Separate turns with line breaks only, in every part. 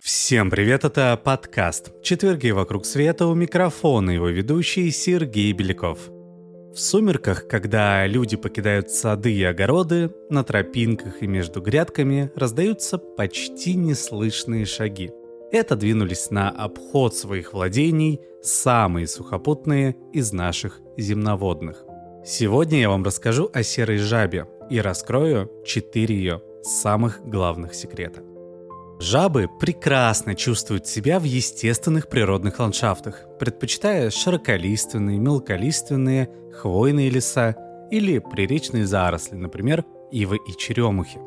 Всем привет, это подкаст «Четверги вокруг света» у микрофона его ведущий Сергей Беляков. В сумерках, когда люди покидают сады и огороды, на тропинках и между грядками раздаются почти неслышные шаги. Это двинулись на обход своих владений самые сухопутные из наших земноводных. Сегодня я вам расскажу о серой жабе и раскрою четыре ее самых главных секрета. Жабы прекрасно чувствуют себя в естественных природных ландшафтах, предпочитая широколиственные, мелколиственные, хвойные леса или приречные заросли, например, ивы и черемухи.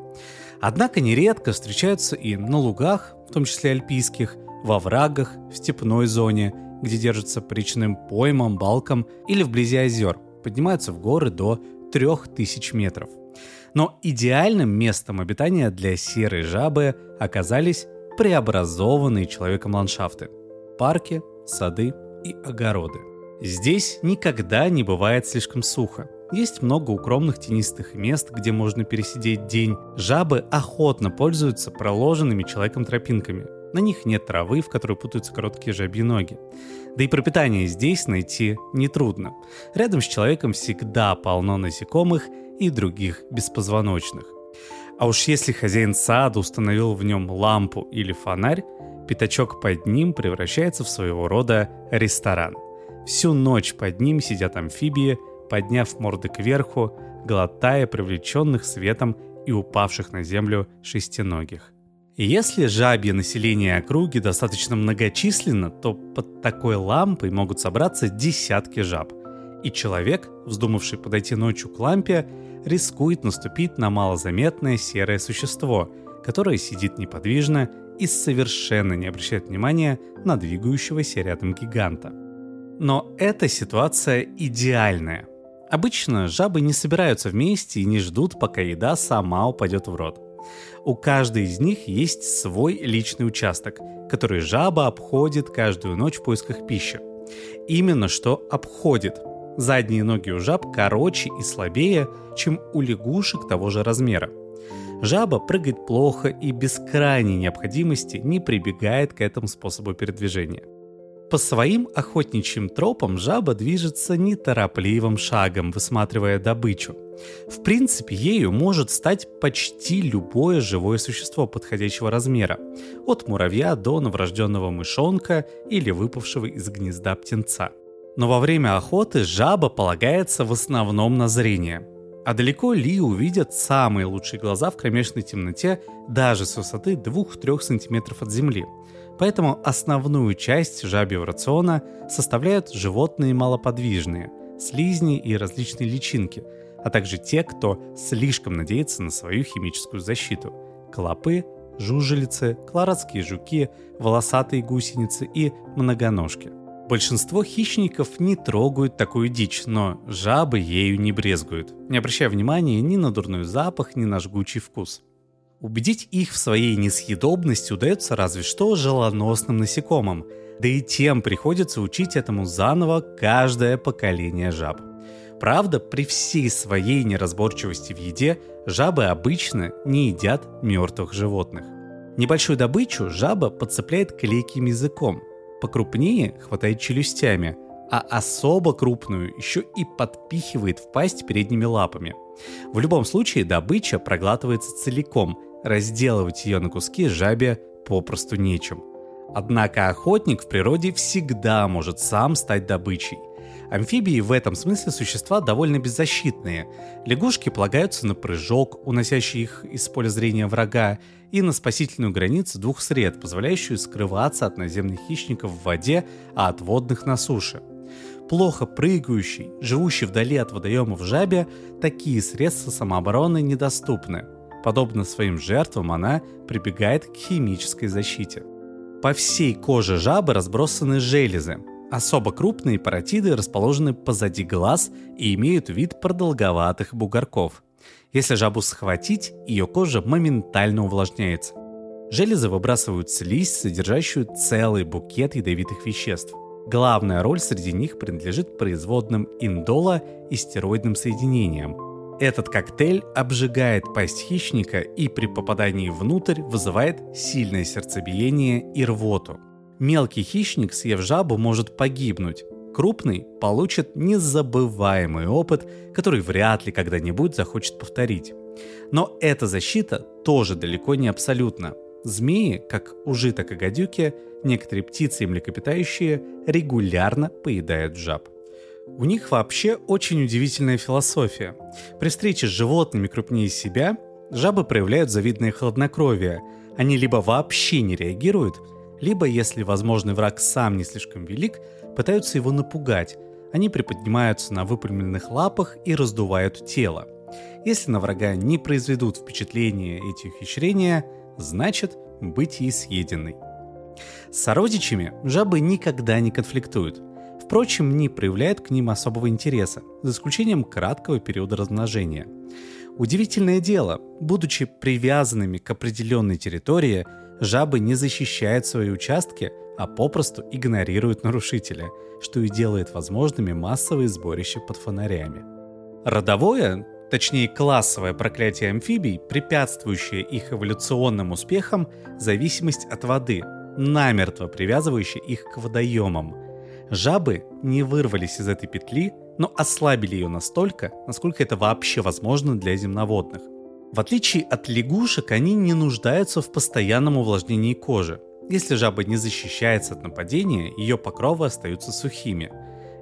Однако нередко встречаются и на лугах, в том числе альпийских, во врагах, в степной зоне, где держатся по речным поймам, балкам или вблизи озер, поднимаются в горы до 3000 метров – но идеальным местом обитания для серой жабы оказались преобразованные человеком ландшафты – парки, сады и огороды. Здесь никогда не бывает слишком сухо. Есть много укромных тенистых мест, где можно пересидеть день. Жабы охотно пользуются проложенными человеком тропинками. На них нет травы, в которой путаются короткие жабьи ноги. Да и пропитание здесь найти нетрудно. Рядом с человеком всегда полно насекомых и других беспозвоночных. А уж если хозяин сада установил в нем лампу или фонарь, пятачок под ним превращается в своего рода ресторан. Всю ночь под ним сидят амфибии, подняв морды кверху, глотая привлеченных светом и упавших на землю шестиногих. Если жабье население округи достаточно многочисленно, то под такой лампой могут собраться десятки жаб. И человек, вздумавший подойти ночью к лампе, рискует наступить на малозаметное серое существо, которое сидит неподвижно и совершенно не обращает внимания на двигающегося рядом гиганта. Но эта ситуация идеальная. Обычно жабы не собираются вместе и не ждут, пока еда сама упадет в рот. У каждой из них есть свой личный участок, который жаба обходит каждую ночь в поисках пищи. Именно что обходит – Задние ноги у жаб короче и слабее, чем у лягушек того же размера. Жаба прыгает плохо и без крайней необходимости не прибегает к этому способу передвижения. По своим охотничьим тропам жаба движется неторопливым шагом, высматривая добычу. В принципе, ею может стать почти любое живое существо подходящего размера, от муравья до новорожденного мышонка или выпавшего из гнезда птенца – но во время охоты жаба полагается в основном на зрение. А далеко ли увидят самые лучшие глаза в кромешной темноте даже с высоты 2-3 см от земли. Поэтому основную часть жабьего рациона составляют животные малоподвижные, слизни и различные личинки, а также те, кто слишком надеется на свою химическую защиту – клопы, жужелицы, колорадские жуки, волосатые гусеницы и многоножки – Большинство хищников не трогают такую дичь, но жабы ею не брезгуют, не обращая внимания ни на дурной запах, ни на жгучий вкус. Убедить их в своей несъедобности удается разве что желоносным насекомым, да и тем приходится учить этому заново каждое поколение жаб. Правда, при всей своей неразборчивости в еде жабы обычно не едят мертвых животных. Небольшую добычу жаба подцепляет клейким языком – покрупнее хватает челюстями, а особо крупную еще и подпихивает в пасть передними лапами. В любом случае добыча проглатывается целиком, разделывать ее на куски жабе попросту нечем. Однако охотник в природе всегда может сам стать добычей – Амфибии в этом смысле существа довольно беззащитные. Лягушки полагаются на прыжок, уносящий их из поля зрения врага, и на спасительную границу двух сред, позволяющую скрываться от наземных хищников в воде, а от водных на суше. Плохо прыгающий, живущий вдали от водоемов жабе, такие средства самообороны недоступны. Подобно своим жертвам она прибегает к химической защите. По всей коже жабы разбросаны железы, Особо крупные паротиды расположены позади глаз и имеют вид продолговатых бугорков. Если жабу схватить, ее кожа моментально увлажняется. Железы выбрасывают слизь, содержащую целый букет ядовитых веществ. Главная роль среди них принадлежит производным индола и стероидным соединениям. Этот коктейль обжигает пасть хищника и при попадании внутрь вызывает сильное сердцебиение и рвоту. Мелкий хищник, съев жабу, может погибнуть. Крупный получит незабываемый опыт, который вряд ли когда-нибудь захочет повторить. Но эта защита тоже далеко не абсолютна. Змеи, как ужи, так и гадюки, некоторые птицы и млекопитающие регулярно поедают жаб. У них вообще очень удивительная философия. При встрече с животными крупнее себя жабы проявляют завидное хладнокровие. Они либо вообще не реагируют, либо, если возможный враг сам не слишком велик, пытаются его напугать. Они приподнимаются на выпрямленных лапах и раздувают тело. Если на врага не произведут впечатления эти ухищрения, значит быть ей съеденной. С сородичами жабы никогда не конфликтуют. Впрочем, не проявляют к ним особого интереса, за исключением краткого периода размножения. Удивительное дело, будучи привязанными к определенной территории, жабы не защищают свои участки, а попросту игнорируют нарушителя, что и делает возможными массовые сборища под фонарями. Родовое, точнее классовое проклятие амфибий, препятствующее их эволюционным успехам, зависимость от воды, намертво привязывающее их к водоемам. Жабы не вырвались из этой петли, но ослабили ее настолько, насколько это вообще возможно для земноводных. В отличие от лягушек, они не нуждаются в постоянном увлажнении кожи. Если жаба не защищается от нападения, ее покровы остаются сухими.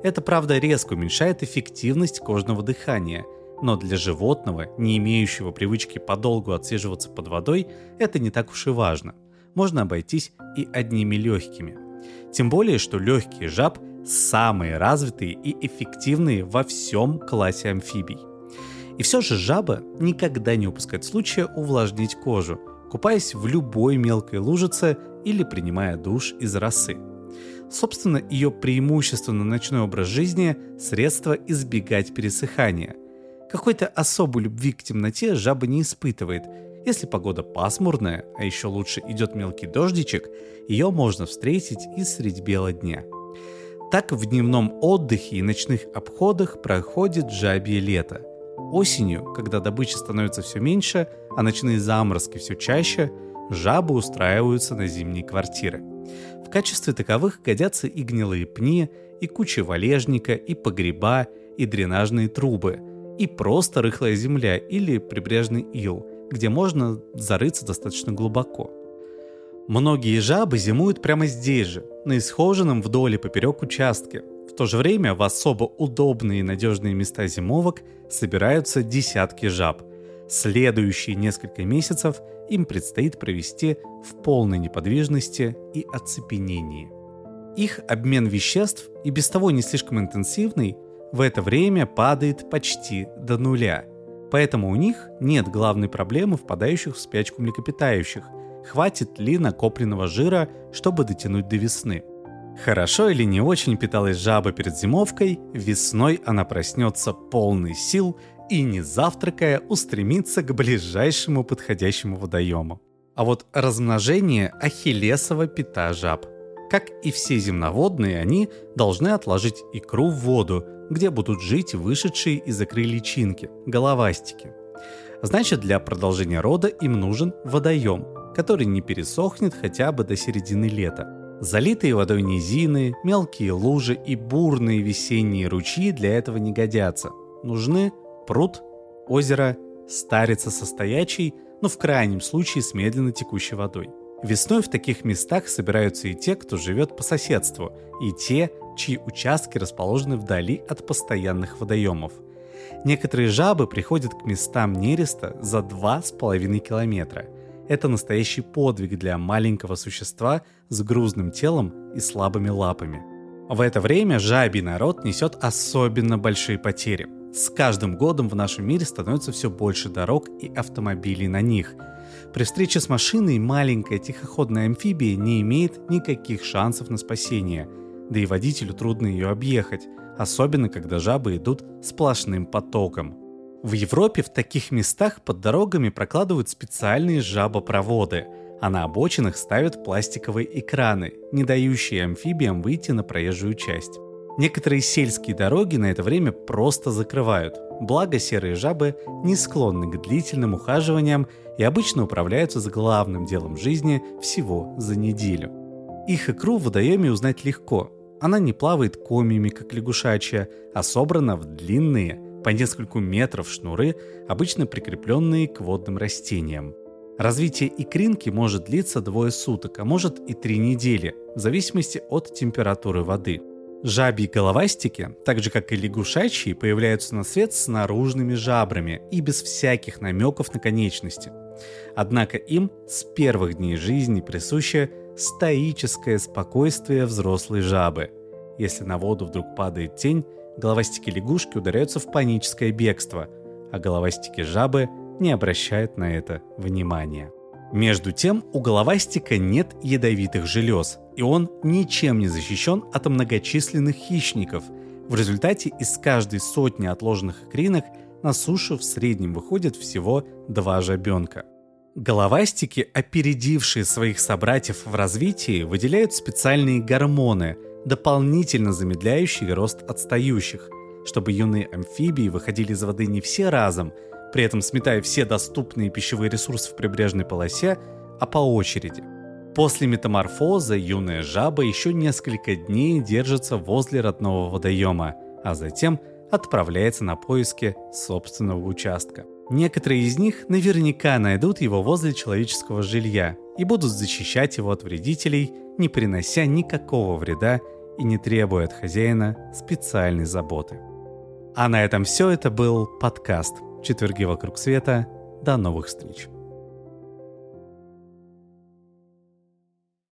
Это, правда, резко уменьшает эффективность кожного дыхания, но для животного, не имеющего привычки подолгу отсиживаться под водой, это не так уж и важно. Можно обойтись и одними легкими. Тем более, что легкие жаб самые развитые и эффективные во всем классе амфибий. И все же жаба никогда не упускает случая увлажнить кожу, купаясь в любой мелкой лужице или принимая душ из росы. Собственно, ее преимущество на ночной образ жизни – средство избегать пересыхания. Какой-то особой любви к темноте жаба не испытывает. Если погода пасмурная, а еще лучше идет мелкий дождичек, ее можно встретить и средь бела дня. Так в дневном отдыхе и ночных обходах проходит жабье лето – Осенью, когда добычи становится все меньше, а ночные заморозки все чаще, жабы устраиваются на зимние квартиры. В качестве таковых годятся и гнилые пни, и куча валежника, и погреба, и дренажные трубы, и просто рыхлая земля или прибрежный ил, где можно зарыться достаточно глубоко. Многие жабы зимуют прямо здесь же, на исхоженном вдоль и поперек участке, в то же время в особо удобные и надежные места зимовок собираются десятки жаб. Следующие несколько месяцев им предстоит провести в полной неподвижности и оцепенении. Их обмен веществ, и без того не слишком интенсивный, в это время падает почти до нуля. Поэтому у них нет главной проблемы впадающих в спячку млекопитающих. Хватит ли накопленного жира, чтобы дотянуть до весны – Хорошо или не очень питалась жаба перед зимовкой, весной она проснется полный сил и, не завтракая, устремится к ближайшему подходящему водоему. А вот размножение ахиллесова пита жаб. Как и все земноводные, они должны отложить икру в воду, где будут жить вышедшие из икры личинки – головастики. Значит, для продолжения рода им нужен водоем, который не пересохнет хотя бы до середины лета – Залитые водой низины, мелкие лужи и бурные весенние ручьи для этого не годятся. Нужны пруд, озеро, старица со стоячей, но в крайнем случае с медленно текущей водой. Весной в таких местах собираются и те, кто живет по соседству, и те, чьи участки расположены вдали от постоянных водоемов. Некоторые жабы приходят к местам нереста за 2,5 километра – это настоящий подвиг для маленького существа с грузным телом и слабыми лапами. В это время жабий народ несет особенно большие потери. С каждым годом в нашем мире становится все больше дорог и автомобилей на них. При встрече с машиной маленькая тихоходная амфибия не имеет никаких шансов на спасение, да и водителю трудно ее объехать, особенно когда жабы идут сплошным потоком. В Европе в таких местах под дорогами прокладывают специальные жабопроводы. а на обочинах ставят пластиковые экраны, не дающие амфибиям выйти на проезжую часть. Некоторые сельские дороги на это время просто закрывают, благо серые жабы не склонны к длительным ухаживаниям и обычно управляются с главным делом жизни всего за неделю. Их икру в водоеме узнать легко. Она не плавает комьями, как лягушачья, а собрана в длинные, по нескольку метров шнуры, обычно прикрепленные к водным растениям. Развитие икринки может длиться двое суток, а может и три недели, в зависимости от температуры воды. Жабьи головастики, так же как и лягушачьи, появляются на свет с наружными жабрами и без всяких намеков на конечности. Однако им с первых дней жизни присуще стоическое спокойствие взрослой жабы. Если на воду вдруг падает тень, головастики лягушки ударяются в паническое бегство, а головастики жабы не обращают на это внимания. Между тем, у головастика нет ядовитых желез, и он ничем не защищен от многочисленных хищников. В результате из каждой сотни отложенных икринок на сушу в среднем выходит всего два жабенка. Головастики, опередившие своих собратьев в развитии, выделяют специальные гормоны, дополнительно замедляющие рост отстающих, чтобы юные амфибии выходили из воды не все разом, при этом сметая все доступные пищевые ресурсы в прибрежной полосе, а по очереди. После метаморфоза юная жаба еще несколько дней держится возле родного водоема, а затем отправляется на поиски собственного участка. Некоторые из них наверняка найдут его возле человеческого жилья и будут защищать его от вредителей, не принося никакого вреда и не требуя от хозяина специальной заботы. А на этом все. Это был подкаст «Четверги вокруг света». До новых встреч!